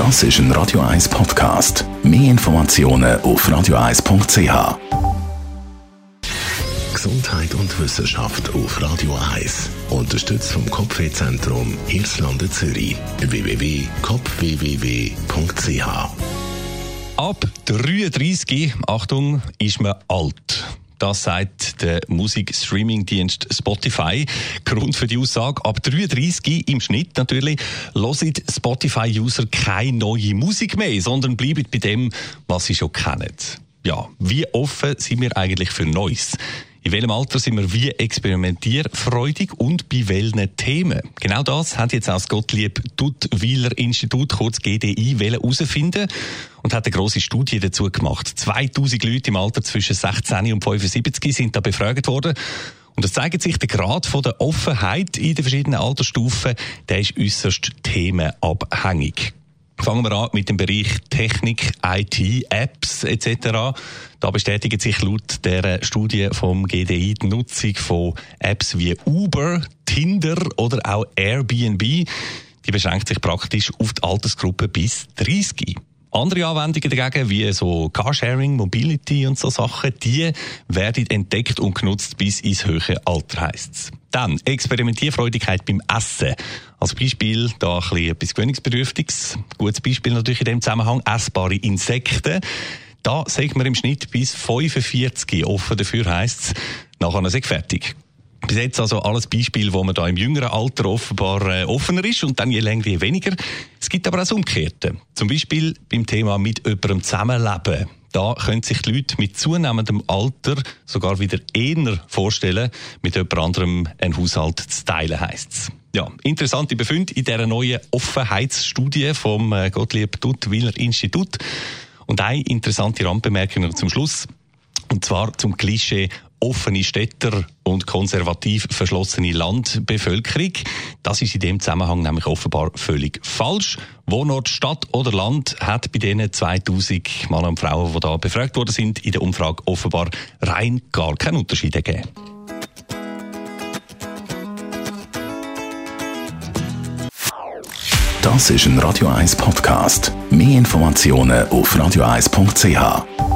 Das ist ein Radio 1 Podcast. Mehr Informationen auf radio1.ch. Gesundheit und Wissenschaft auf Radio 1. Unterstützt vom Kopfwehzentrum Irlande Zürich. www.kopfwww.ch Ab 33, Achtung, ist man alt. Das sagt der Musikstreaming-Dienst Spotify. Grund für die Aussage, ab 33 im Schnitt natürlich, hören Spotify-User keine neue Musik mehr, sondern bleiben bei dem, was sie schon kennen. Ja, wie offen sind wir eigentlich für Neues? In welchem Alter sind wir wie experimentierfreudig und bei welchen Themen? Genau das hat jetzt auch das Gottlieb Duttweiler Institut, kurz GDI, herausfinden und hat eine grosse Studie dazu gemacht. 2000 Leute im Alter zwischen 16 und 75 sind da befragt worden. Und es zeigt sich, der Grad von der Offenheit in den verschiedenen Altersstufen, der ist äußerst themenabhängig. Fangen wir an mit dem Bereich Technik, IT, Apps etc. Da bestätigt sich laut der Studie vom GDI die Nutzung von Apps wie Uber, Tinder oder auch Airbnb. Die beschränkt sich praktisch auf die Altersgruppe bis 30. Andere Anwendungen dagegen, wie so Carsharing, Mobility und so Sachen, die werden entdeckt und genutzt bis ins höhere Alter heisst's. Dann Experimentierfreudigkeit beim Essen. Als Beispiel da ein bisschen etwas Gewöhnungsbedürftiges. Gutes Beispiel natürlich in dem Zusammenhang essbare Insekten. Da sagt man im Schnitt bis 45 offen dafür heisst's, nachher ist fertig. Bis jetzt also alles Beispiel, wo man da im jüngeren Alter offenbar äh, offener ist und dann je länger, je weniger. Es gibt aber auch das Umgekehrte. Zum Beispiel beim Thema mit jemandem zusammenleben. Da können sich die Leute mit zunehmendem Alter sogar wieder eher vorstellen, mit jemand anderem einen Haushalt zu teilen, heisst's. Ja, interessante Befunde in dieser neuen Offenheitsstudie vom äh, Gottlieb Duttwiller Institut. Und eine interessante Randbemerkung zum Schluss. Und zwar zum Klischee offene Städter und konservativ verschlossene Landbevölkerung. Das ist in dem Zusammenhang nämlich offenbar völlig falsch. Wohnort, Stadt oder Land hat bei diesen 2000 Männern und Frauen, die da befragt worden sind, in der Umfrage offenbar rein gar keinen Unterschied gegeben. Das ist ein Radio 1 Podcast. Mehr Informationen auf radio1.ch.